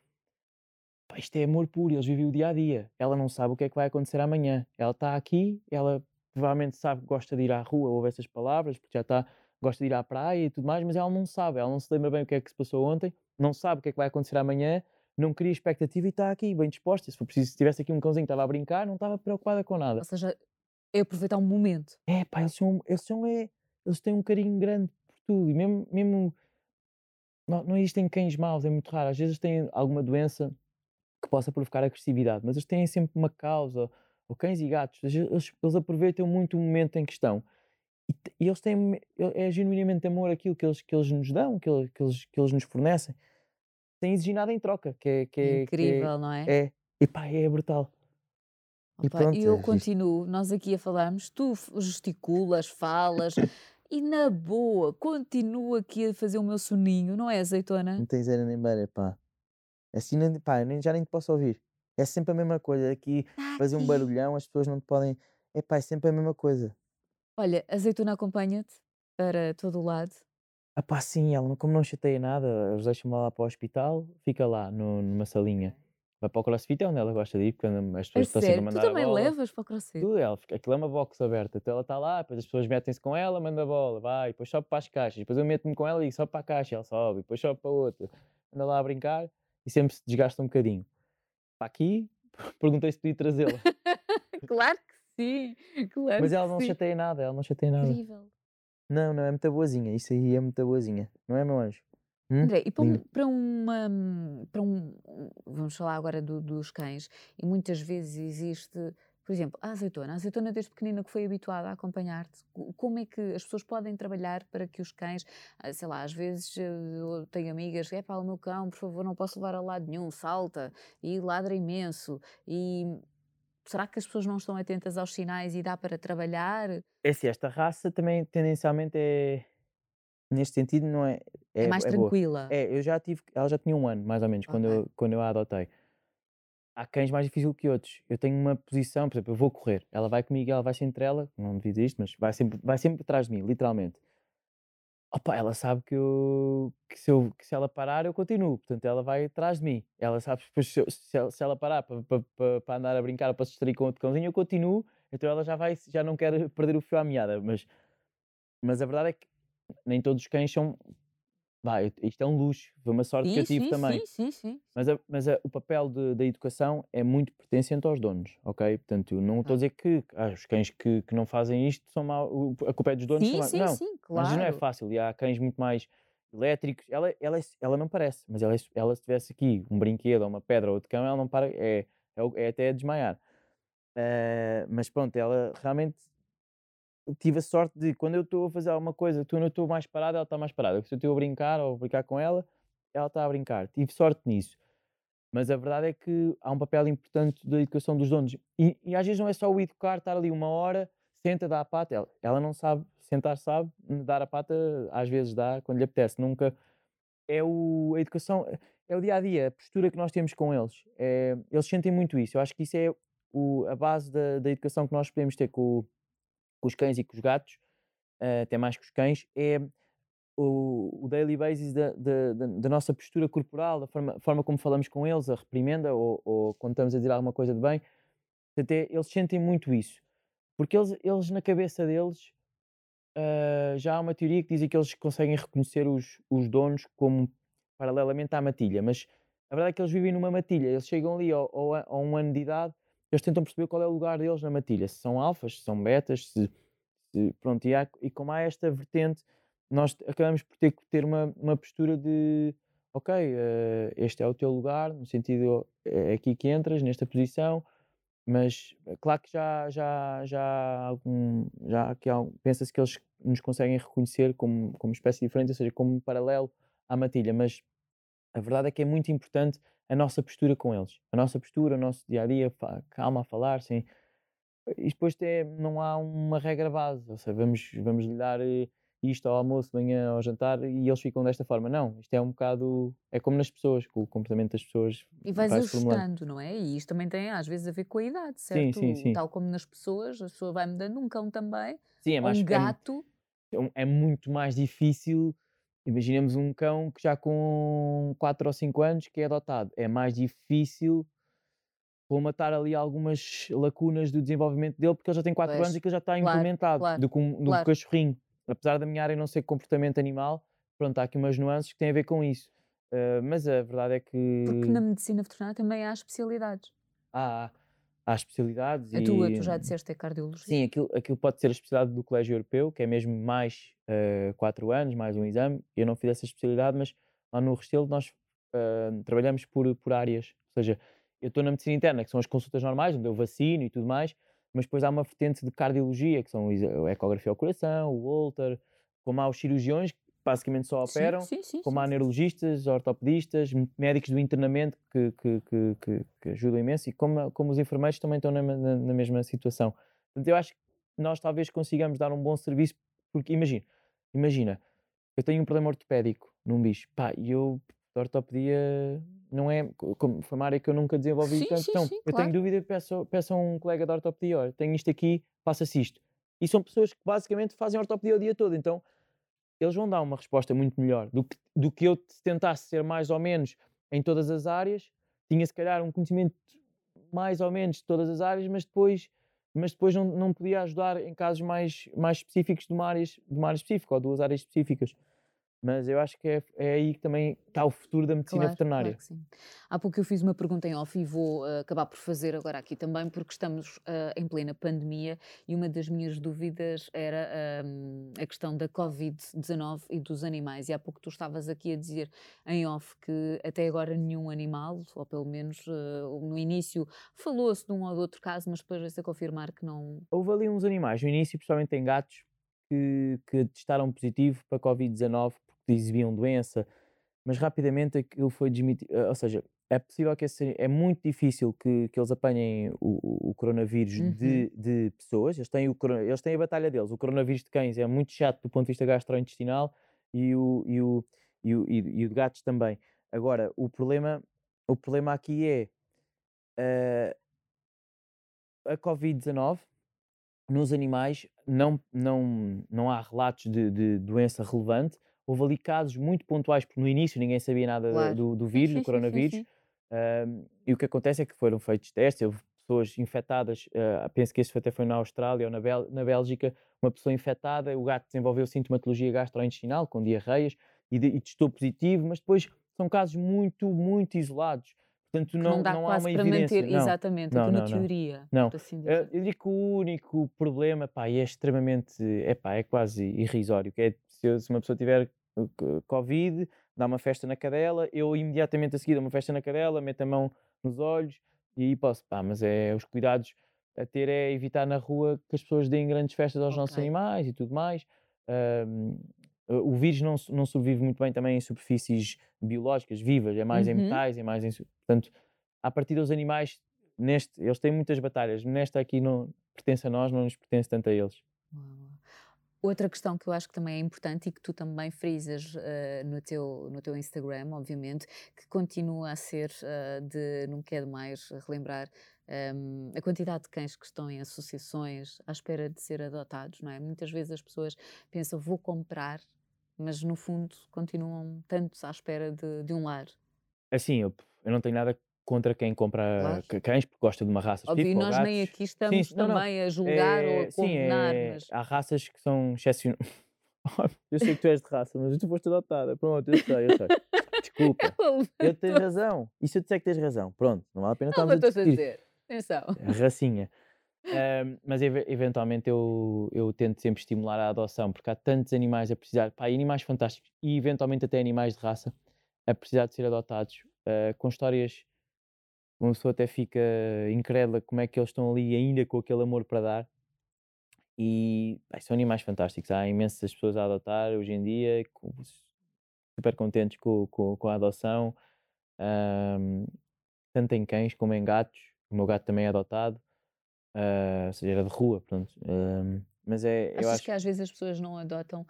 Pá, isto é amor puro, eles vivem o dia a dia. Ela não sabe o que é que vai acontecer amanhã. Ela está aqui, ela provavelmente sabe que gosta de ir à rua, ouve essas palavras, porque já está, gosta de ir à praia e tudo mais, mas ela não sabe, ela não se lembra bem o que é que se passou ontem, não sabe o que é que vai acontecer amanhã, não cria expectativa e está aqui, bem disposta. Se for preciso, se tivesse aqui um cãozinho que estava a brincar, não estava preocupada com nada. Ou seja, é aproveitar um momento. É, pá, eles são, eles são, é, eles têm um carinho grande por tudo. E mesmo, mesmo não, não existem cães maus, é muito raro. Às vezes têm alguma doença que possa provocar agressividade, mas eles têm sempre uma causa, ou cães e gatos, eles, eles aproveitam muito o momento em questão. E, e eles têm, é genuinamente amor aquilo que eles, que eles nos dão, que eles, que eles, que eles nos fornecem, sem exigir nada em troca. Que é, que é, Incrível, que é, não é? É, e pá, é brutal. E, pronto, eu é continuo, nós aqui a falarmos, tu gesticulas, falas, e na boa, continuo aqui a fazer o meu soninho, não é, azeitona? Não tens era nem beira, pá. Assim, nem, pá, nem, já nem te posso ouvir. É sempre a mesma coisa. Aqui, tá fazer um barulhão, as pessoas não te podem. É pá, é sempre a mesma coisa. Olha, azeitona acompanha-te para todo o lado. Ah pá, sim, ela como não chateia nada, eles deixam-me lá para o hospital, fica lá no- numa salinha. Vai para o crossfit, é onde ela gosta de ir, porque as pessoas estão sempre a mandar Tu também bola. levas para o crossfit? Tudo, ela, aquilo é uma box aberta, então ela está lá, depois as pessoas metem-se com ela, manda a bola, vai, depois sobe para as caixas, depois eu meto-me com ela e sobe para a caixa, ela sobe, depois sobe para outra, anda lá a brincar e sempre se desgasta um bocadinho. Para aqui, perguntei se podia trazê-la. claro que sim, claro Mas ela não sim. chateia nada, ela não chateia nada. Incrível. Não, não, é muito boazinha, isso aí é muito boazinha, não é, meu anjo? Hum? André, e para, um, para uma. Para um, vamos falar agora do, dos cães, e muitas vezes existe, por exemplo, a azeitona. A azeitona, desde pequenina, que foi habituada a acompanhar-te, como é que as pessoas podem trabalhar para que os cães, ah, sei lá, às vezes eu tenho amigas, é para o meu cão, por favor, não posso levar a lado nenhum, salta e ladra imenso. E será que as pessoas não estão atentas aos sinais e dá para trabalhar? É assim, esta raça também tendencialmente é Neste sentido, não é. É, É mais é boa. tranquila. É, eu já tive. Ela já tinha um ano, mais ou menos, quando, eu, quando eu a adotei. Há cães mais difíceis que outros. Eu tenho uma posição, por exemplo, eu vou correr. Ela vai comigo, ela vai sempre entre ela, não devido isto, mas vai sempre, vai sempre atrás de mim, literalmente. Opa, ela sabe que, eu, que, se eu, que se ela parar, eu continuo. Portanto, ela vai atrás de mim. Ela sabe que se, se, ela, se ela parar para, andar a brincar, para se distrair com outro cãozinho, eu continuo. Então ela já vai, já não quer perder o fio à meada. Mas, mas a verdade é que nem todos os cães são. Vai, isto é um luxo, foi uma sorte que eu tive sim, também. sim, sim, sim. Mas, a- mas a- o papel de- da educação é muito pertencente aos donos, ok? Portanto, não estou a dizer que ah, os cães que, que não fazem isto são mau, a culpa é dos donos. Sim, sim, não, sim, mas não é claro. fácil. E há cães muito mais elétricos. Ela, ela, é- ela não parece, mas ela, é ela se tivesse aqui um brinquedo ou uma pedra ou de cão, ela não para, é, é, é até desmaiar. Eh, mas pronto, ela realmente tive a sorte de quando eu estou a fazer alguma coisa, quando eu estou mais parado, ela está mais parada. Se eu estou a brincar ou a brincar com ela, ela está a brincar. Tive sorte nisso. Mas a verdade é que há um papel importante da educação dos donos. E, e às vezes não é só o educar, estar ali uma hora, senta, dá a pata. Ela, ela não sabe, sentar sabe, dar a pata às vezes dá, quando lhe apetece. Nunca. É o, a educação, é o dia a dia, a postura que nós temos com eles. É, eles sentem muito isso. Eu acho que isso é o, a base da, da educação que nós podemos ter com, com os cães e com os gatos, uh, até mais que os cães, é o, o daily basis da, da, da, nossa postura corporal, da forma, forma como falamos com eles, a reprimenda ou, ou quando estamos a dizer alguma coisa de bem. Até eles sentem muito isso. Porque eles, eles na cabeça deles, uh, já há uma teoria que diz que eles conseguem reconhecer os, os donos como paralelamente à matilha, mas a verdade é que eles vivem numa matilha, eles chegam ali a um ano de idade eles tentam perceber qual é o lugar deles na matilha, se são alfas, se são betas, se, se pronto, e, há, e como há esta vertente, nós acabamos por ter que ter uma, uma postura de ok, uh, este é o teu lugar, no sentido é aqui que entras, nesta posição, mas é claro que já já já algum, já que pensa-se que eles nos conseguem reconhecer como como espécie diferente, ou seja, como um paralelo à matilha, mas a verdade é que é muito importante a nossa postura com eles. A nossa postura, o nosso dia a dia, calma a falar, sim. E depois até não há uma regra base, ou seja, vamos, vamos lhe dar eh, isto ao almoço, manhã, ao jantar e eles ficam desta forma. Não, isto é um bocado. É como nas pessoas, com o comportamento das pessoas. E vais ajustando, não é? E isto também tem às vezes a ver com a idade, certo? Sim, sim, sim. Tal como nas pessoas, a pessoa vai mudando um cão também. Sim, é mais. Um gato. É, é muito mais difícil Imaginemos um cão que já com 4 ou 5 anos que é adotado. É mais difícil colmatar ali algumas lacunas do desenvolvimento dele porque ele já tem 4 anos e que ele já está claro, implementado claro, do que um, claro. cachorrinho. Apesar da minha área não ser comportamento animal, pronto, há aqui umas nuances que têm a ver com isso. Uh, mas a verdade é que. Porque na medicina veterinária também há especialidades. Há, há especialidades. A e, tua, tu já disseste é cardiologia? Sim, aquilo, aquilo pode ser a especialidade do Colégio Europeu, que é mesmo mais uh, quatro anos, mais um exame. Eu não fiz essa especialidade, mas lá no Restelo nós uh, trabalhamos por, por áreas. Ou seja, eu estou na medicina interna, que são as consultas normais, onde eu vacino e tudo mais, mas depois há uma vertente de cardiologia, que são a ecografia ao coração, o Holter, como há os cirurgiões, basicamente só operam, sim, sim, sim, como há neurologistas, ortopedistas, médicos do internamento que, que, que, que, ajudam imenso, e como, como os enfermeiros também estão na, na, na mesma situação. Portanto, eu acho que nós talvez consigamos dar um bom serviço, porque imagina, imagina, eu tenho um problema ortopédico num bicho, pá, e eu de ortopedia não é, como foi uma área que eu nunca desenvolvi sim, tanto, sim, então sim, eu claro. tenho dúvida, peço, peço a um colega de ortopedia, olha, tenho isto aqui, passa-se isto. E são pessoas que basicamente fazem ortopedia o dia todo, então eles vão dar uma resposta muito melhor do que, do que eu tentasse ser mais ou menos em todas as áreas, tinha se calhar um conhecimento mais ou menos de todas as áreas, mas depois, mas depois não, não podia ajudar em casos mais, mais específicos de uma, área, de uma área específica ou duas áreas específicas. Mas eu acho que é, é aí que também está o futuro da medicina Claro, veterinária. claro sim. Há pouco eu fiz uma pergunta em off e vou uh, acabar por fazer agora aqui também, porque estamos uh, em plena pandemia e uma das minhas dúvidas era um, a questão da Covid-19 e dos animais. E há pouco tu estavas aqui a dizer em off que até agora nenhum animal, ou pelo menos uh, no início falou-se de um ou de outro caso, mas depois veio-se a confirmar que não. Houve ali uns animais, no início, principalmente em gatos, que, que testaram positivo para Covid-19 porque exibiam doença, mas rapidamente aquilo foi desmitido. Eh, ou seja, é possível que esse, é muito difícil que, que eles apanhem o, o coronavírus Uhum. de, de pessoas. Eles têm, o, eles têm a batalha deles. O coronavírus de cães é muito chato do ponto de vista gastrointestinal e o, e o, e o, e o de gatos também. Agora, o problema, o problema aqui é uh, a Covid-19 nos animais não, não, não há relatos de, de doença relevante. Houve ali casos muito pontuais, porque no início ninguém sabia nada Claro. do, do vírus, Sim, do coronavírus. sim, sim. Um, e o que acontece é que foram feitos testes, houve pessoas infectadas, uh, penso que isso até foi na Austrália ou na, Bél na Bélgica, uma pessoa infectada, o gato desenvolveu sintomatologia gastrointestinal, com diarreias, e, de, e testou positivo, mas depois são casos muito, muito isolados. Portanto, não, não dá não há uma para evidência. manter, não. exatamente, Não, na não, não. teoria, Não. assim Eu, dizer. eu digo que o único problema, pá, e é extremamente, é pá, é quase irrisório, que é se, se uma pessoa tiver Covid, dá uma festa na cadela, eu imediatamente a seguir dou uma festa na cadela, meto a mão nos olhos e aí posso, pá, mas é os cuidados a ter é evitar na rua que as pessoas deem grandes festas aos nossos Ok. animais e tudo mais. Um, o vírus não, não sobrevive muito bem também em superfícies biológicas vivas, é mais em Uhum. metais, é mais em. Portanto, a partir dos animais, neste, eles têm muitas batalhas, nesta aqui não pertence a nós, não nos pertence tanto a eles. Uau. Outra questão que eu acho que também é importante e que tu também frisas eh, no, teu, no teu Instagram, obviamente, que continua a ser eh, de, não quero mais relembrar, ehm, a quantidade de cães que estão em associações à espera de ser adotados, não é? Muitas vezes as pessoas pensam, vou comprar, mas no fundo continuam tantos à espera de, de um lar. Assim, eu, eu não tenho nada contra quem compra Claro. cães porque gosta de uma raça Óbvio, e ou nós nem aqui estamos sim, não, não. também a julgar ou a É, sim, condenar, é, mas... há raças que são excepcionais. eu sei que tu és de raça, mas tu foste adotada. Pronto, eu sei, eu sei. Desculpa. Eu tenho razão. E se eu disser que tens razão? Pronto, não vale a pena Não, estarmos estou a discutir. dizer. Atenção. A racinha. Ahm, mas eve- eventualmente eu, eu tento sempre estimular a adoção, porque há tantos animais a precisar, pá, animais fantásticos, e eventualmente até animais de raça, a precisar de ser adotados, ah, com histórias, uma pessoa até fica incrédula como é que eles estão ali ainda com aquele amor para dar. E pá, são animais fantásticos, há imensas pessoas a adotar hoje em dia, super contentes com, com, com a adoção, ahm, tanto em cães como em gatos. O meu gato também é adotado, ah, ou seja, era de rua, pronto. ahm, mas é, eu Achas acho que às vezes as pessoas não adotam,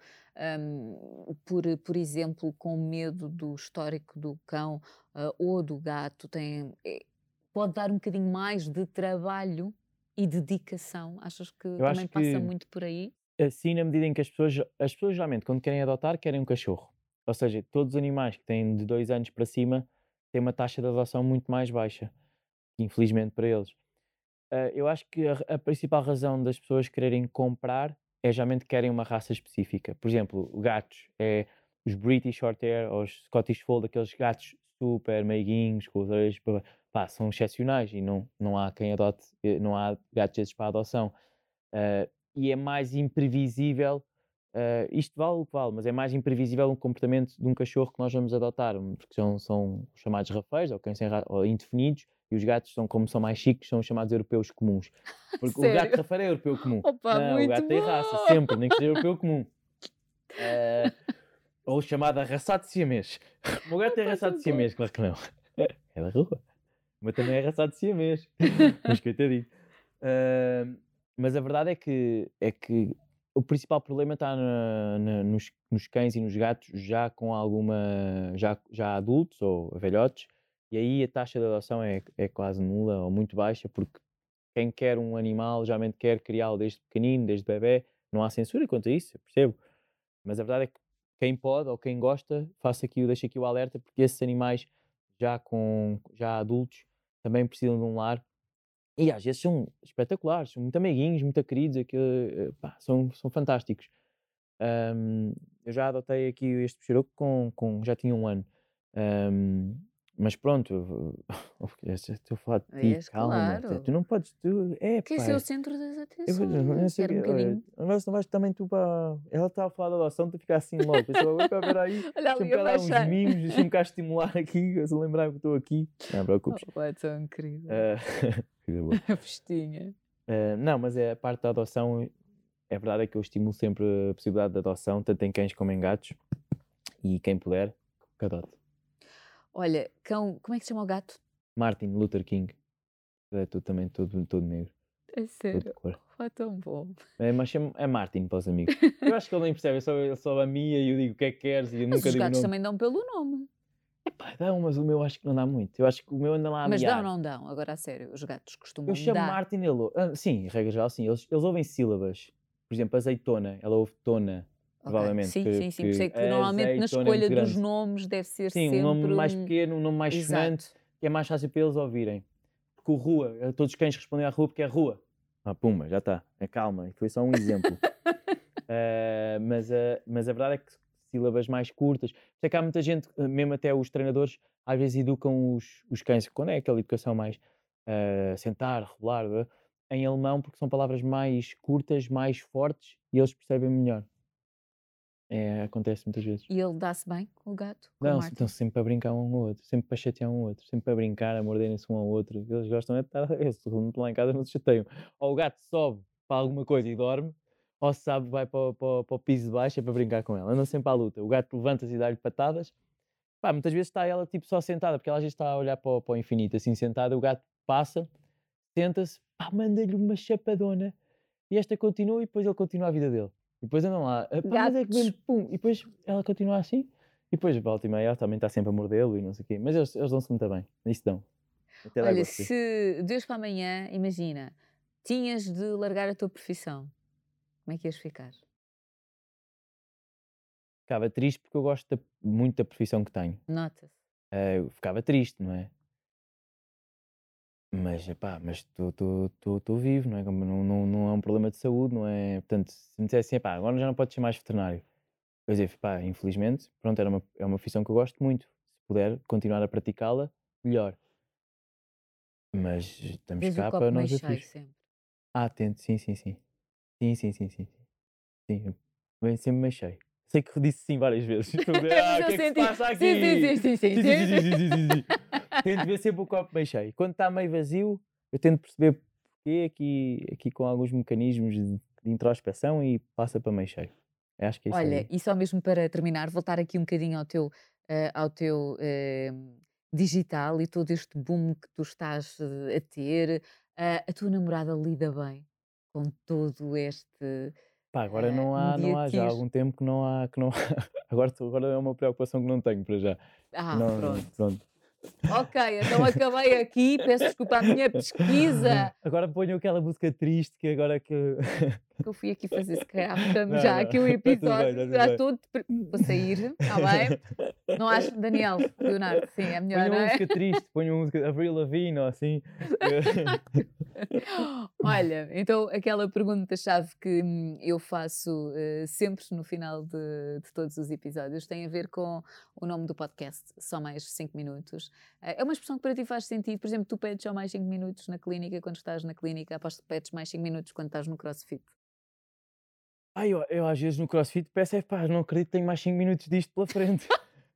hum, por, por exemplo, com medo do histórico do cão, ah, ou do gato, tem, eh, pode dar um bocadinho mais de trabalho e dedicação? Achas que Eu também passa que- muito por aí? assim na medida em que as pessoas, as pessoas geralmente quando querem adotar querem um cachorro. Ou seja, todos os animais que têm de dois anos para cima têm uma taxa de adoção muito mais baixa, infelizmente para eles. Ah, eu acho que a, a principal razão das pessoas quererem comprar é geralmente querem uma raça específica. Por exemplo, gatos, é os British Shorthair ou os Scottish Fold, aqueles gatos super meiguinhos, com os para pá, são excepcionais e não, não há quem adote, eh, não há gatos esses para adoção. Uh, e é mais imprevisível, uh, isto vale o que vale, mas é mais imprevisível um comportamento de um cachorro que nós vamos adotar, porque são, são chamados rafeiros ou, ou indefinidos, e os gatos são, como são mais chiques, são chamados europeus comuns. Porque o gato rafeiro é europeu comum. Opa, não, o gato bom. tem raça, sempre, nem que seja europeu comum. Uh, ou chamado arraçado de siamês. O gato é arraçado de siamês, claro que não. É da rua. Mas também é arraçado de siamês. mas coitadinho. Uh, mas a verdade é que, é que o principal problema está na, na, nos, nos, cães e nos gatos já com alguma. já, já adultos ou velhotes, e aí a taxa de adoção é, é quase nula ou muito baixa, porque quem quer um animal geralmente quer criá-lo desde pequenino, desde bebê, não há censura quanto a isso, eu percebo. Mas a verdade é que quem pode ou quem gosta, faça aqui, deixa aqui o alerta, porque esses animais já com já adultos também precisam de um lar e às vezes são espetaculares, são muito amiguinhos, muito queridos, que, eh, pá, são, são fantásticos. Um, eu já adotei aqui este picharoco com, com já tinha um ano. Um, mas pronto, estou a falar de ti, És calma, claro. tu não podes, tu, é Quer pá, ser o centro das eu, atenções. eu não um que- olha, bocadinho. mas não vais também tu para. Ela está a falar da adoção, tu fica assim logo. Pensava, "Oi, pá, espera aí, Olha deixa-me ali cá dar uns mimos, deixa-me cá estimular aqui, se lembrar que estou aqui. Não, preocupes. Oh, é tão incrível. Ah, boa. A festinha. Ah, não, mas é a parte da adoção. É verdade é que eu estimulo sempre a possibilidade de adoção, tanto em cães como em gatos. E quem puder, que adote. Olha, cão, como é que se chama o gato? Martin Luther King. É tudo também todo, todo negro, É sério. cor. É tão bom. É, mas chama- é Martin para os amigos. Eu acho que ele nem percebe, eu só, só a minha e eu digo o que é que queres e eu Mas nunca os digo gatos nome. também dão pelo nome. Epá, dão, mas o meu acho que não dá muito. Eu acho que o meu anda lá a Mas miar. dão, não dão. Agora a sério, os gatos costumam Eu chamo dar. Martin, ele ou- ah, sim, em regra geral, sim. Eles, eles ouvem sílabas. Por exemplo, azeitona, ela ouve tona. Provavelmente. Sim, que- sim, sim. Isso é que a normalmente na é escolha dos nomes deve ser Sim, sempre um nome mais pequeno, um nome mais sonante, que é mais fácil para eles ouvirem. Porque o rua, eh, todos os cães respondem à rua porque é rua. Ah, puma, já está. Calma, foi só um exemplo. Ah, mas, a, mas a verdade é que sílabas mais curtas. Isso é que há muita gente, eh, mesmo até os treinadores, às vezes educam os, os cães, quando é aquela educação mais ah, sentar, rolar, eh, em alemão, porque são palavras mais curtas, mais fortes e eles percebem melhor. É, acontece muitas vezes. E ele dá-se bem com o gato? com Não, estão sempre a brincar um ao outro, sempre para chatear um ao outro, sempre a brincar, a morderem-se um ao outro. Eles gostam é de estar. Eles estão lá em casa não se chateiam. Ou o gato sobe para alguma coisa e dorme, ou se sabe, vai para, o- para, para o piso de baixo é para brincar com ela. Andam sempre à luta. O gato levanta-se e dá-lhe patadas. Pá, muitas vezes está ela tipo só sentada, porque ela às vezes está a olhar para o, para o infinito, assim sentada. O gato passa, senta-se, pá, manda-lhe uma chapadona e esta continua e depois ele continua a vida dele. E depois andam lá, "Ah, pá, mas é que mesmo, pum, e depois ela continua assim. E depois, volta e meia, também está sempre a mordê-lo e não sei o quê. Mas eles, eles dão-se muito bem. Isso dão. Até Olha, se Deus para amanhã, imagina, tinhas de largar a tua profissão, como é que ias ficar? Ficava triste porque eu gosto muito da profissão que tenho. Nota-se. Eu ficava triste, não é? Mas, epá, mas estou vivo, não é? Não, não, não é um problema de saúde, não é? Portanto, se me dissessem, epá, agora já não podes ser mais veterinário. Eu dizia, pá, infelizmente, pronto, era uma, é uma profissão que eu gosto muito. Se puder continuar a praticá-la, melhor. Mas estamos o cá para nós desafios. sempre. Ah, tento, sim, sim, sim. Sim, sim, sim, sim. Sim, sim. vem sempre meio cheio. Sei que disse sim várias vezes. Ah, o que é que se passa aqui? Sim, sim, sim, sim, sim, Tento ver sempre o copo meio cheio. Quando está meio vazio, eu tento perceber porquê aqui, aqui com alguns mecanismos de, de introspeção e passa para meio cheio. Eu acho que é isso Olha, aí. e só mesmo para terminar, voltar aqui um bocadinho ao teu, eh, ao teu eh, digital e todo este boom que tu estás eh, a ter. Ah, a tua namorada lida bem com todo este. Pá, agora eh, não há, não há já há algum tempo que não há. Que não há. Agora, agora é uma preocupação que não tenho para já. Ah, não, pronto. pronto. Ok, então acabei aqui. Peço desculpa à minha pesquisa. Agora ponho aquela música triste que agora que que eu fui aqui fazer scrap já não, aqui o episódio, já estou para sair, está bem? Não acho, Daniel, Leonardo, sim, é melhor, ponho não é? uma música triste, ponho uma música Avril Lavigne assim. Olha, então aquela pergunta-chave que hum, eu faço uh, sempre no final de, de, todos os episódios tem a ver com o nome do podcast, Só Mais 5 Minutos. Uh, é uma expressão que para ti faz sentido, por exemplo, tu pedes só mais 5 minutos na clínica quando estás na clínica, aposto que pedes mais 5 minutos quando estás no crossfit. Ah, eu, eu às vezes no crossfit peço é pá, não acredito que tenho mais 5 minutos disto pela frente.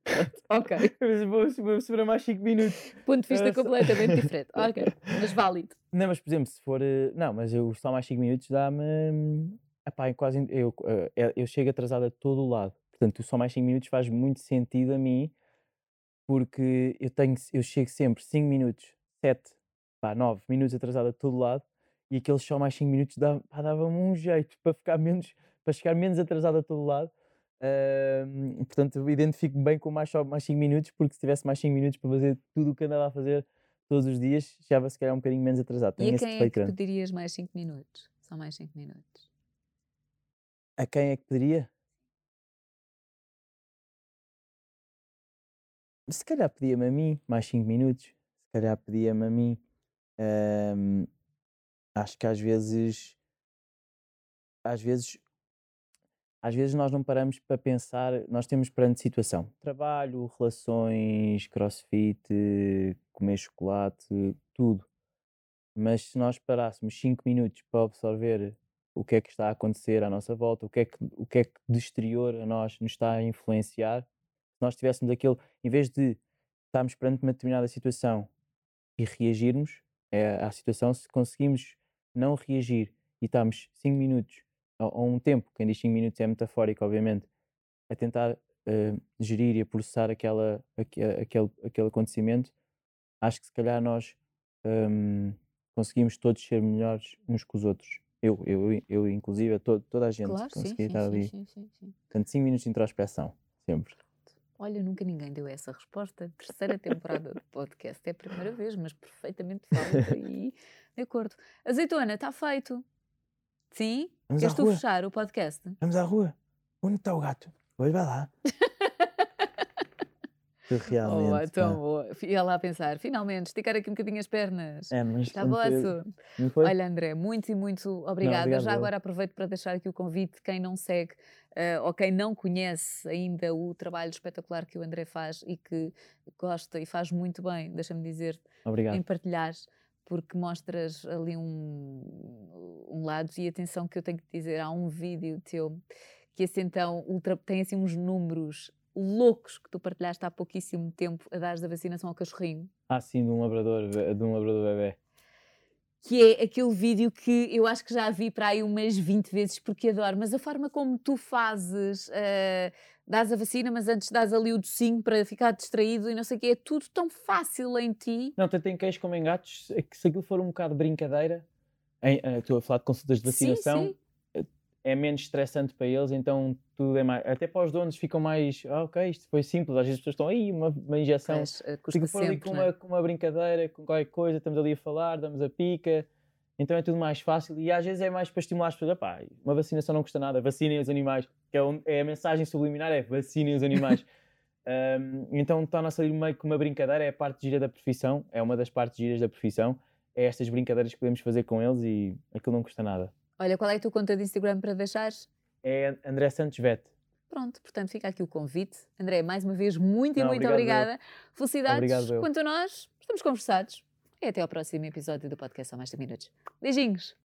ok. vou, vou segurar mais 5 minutos. Ponto de vista uh, completamente diferente. Ok, mas válido. Não, mas por exemplo, se for. Eh, não, mas eu só mais 5 minutos dá-me. Epá, é quase. Eu, eu, eu chego atrasado a todo o lado. Portanto, o só mais 5 minutos faz muito sentido a mim, porque eu tenho, eu chego sempre 5 minutos, 7, pá, 9 minutos atrasado a todo lado, e aqueles só mais 5 minutos dava-me um jeito para ficar menos, para chegar menos atrasado a todo lado. Uh, portanto, identifico-me bem com mais, só mais 5 minutos, porque se tivesse mais 5 minutos para fazer tudo o que andava a fazer todos os dias, já se calhar um bocadinho menos atrasado. Tenho e a quem é que grande. pedirias mais 5 minutos? Só mais 5 minutos. A quem é que pediria? Se calhar pedia-me a mim mais 5 minutos. Se calhar pedia-me a mim. Um, acho que às vezes. Às vezes. Às vezes nós não paramos para pensar, nós temos perante situação. Trabalho, relações, crossfit, comer chocolate, tudo. Mas se nós parássemos 5 minutos para absorver o que é que está a acontecer à nossa volta, o que é que, o que, é que de exterior a nós nos está a influenciar, se nós tivéssemos aquele, em vez de estarmos perante uma determinada situação e reagirmos é, à situação, se conseguimos não reagir e estamos 5 minutos, ou, um tempo, quem diz 5 minutos é metafórico, obviamente, a tentar uh, gerir e a processar aquela, aquele, aquele acontecimento, acho que se calhar nós um, conseguimos todos ser melhores uns com os outros. Eu, eu, eu inclusive, todo, toda a gente claro, conseguir estar ali. Sim, sim, sim, Portanto, 5 minutos de introspeção, sempre. Olha, nunca ninguém deu essa resposta. Terceira temporada do podcast. É a primeira vez, mas perfeitamente válida e de acordo. Azeitona, está feito. Sim? Vamos Queres tu fechar o podcast? Vamos à rua. Onde está o gato? Hoje vai lá. realmente. Oh, tão boa. Ia lá a pensar, finalmente, esticar aqui um bocadinho as pernas. É, mas Está bom Olha, André, muito e muito obrigada. Não, Já agora aproveito para deixar aqui o convite, quem não segue uh, ou quem não conhece ainda o trabalho espetacular que o André faz e que gosta e faz muito bem, deixa-me dizer, Obrigado. em partilhar porque mostras ali um, um lado e atenção que eu tenho que dizer, há um vídeo teu que esse então ultra, tem assim uns números loucos que tu partilhaste há pouquíssimo tempo a dar a vacinação ao cachorrinho. Ah, sim, de um labrador, de um labrador bebê. Que é aquele vídeo que eu acho que já vi para aí umas 20 vezes porque adoro, mas a forma como tu fazes, uh, dás a vacina, mas antes dás ali o docinho para ficar distraído e não sei o quê, é tudo tão fácil em ti. Não, tanto em cães como em gatos, é que se aquilo for um bocado de brincadeira, em, uh, estou a falar de consultas de vacinação, sim, sim é menos estressante para eles, então tudo é mais. Até para os donos ficam mais. Ah, ok, isto foi simples. Às vezes as pessoas estão aí, uma, uma injeção. Mas, uh, Fico por ali com, uma, é? com uma brincadeira, com qualquer coisa, estamos ali a falar, damos a pica. Então é tudo mais fácil e às vezes é mais para estimular as pessoas. Pá, uma vacinação não custa nada, vacinem os animais. Que é, um, é a mensagem subliminar: é vacinem os animais. um, então torna-se ali meio que uma brincadeira, é a parte gira da profissão, é uma das partes giras da profissão. É estas brincadeiras que podemos fazer com eles e aquilo não custa nada. Olha, qual é a tua conta de Instagram para deixares? É André Santos Vet. Pronto, portanto fica aqui o convite. André, mais uma vez, muito e muito obrigada. Eu. Felicidades. Obrigado, Quanto a nós, estamos conversados. E até ao próximo episódio do podcast Só Mais de Minutos. Beijinhos.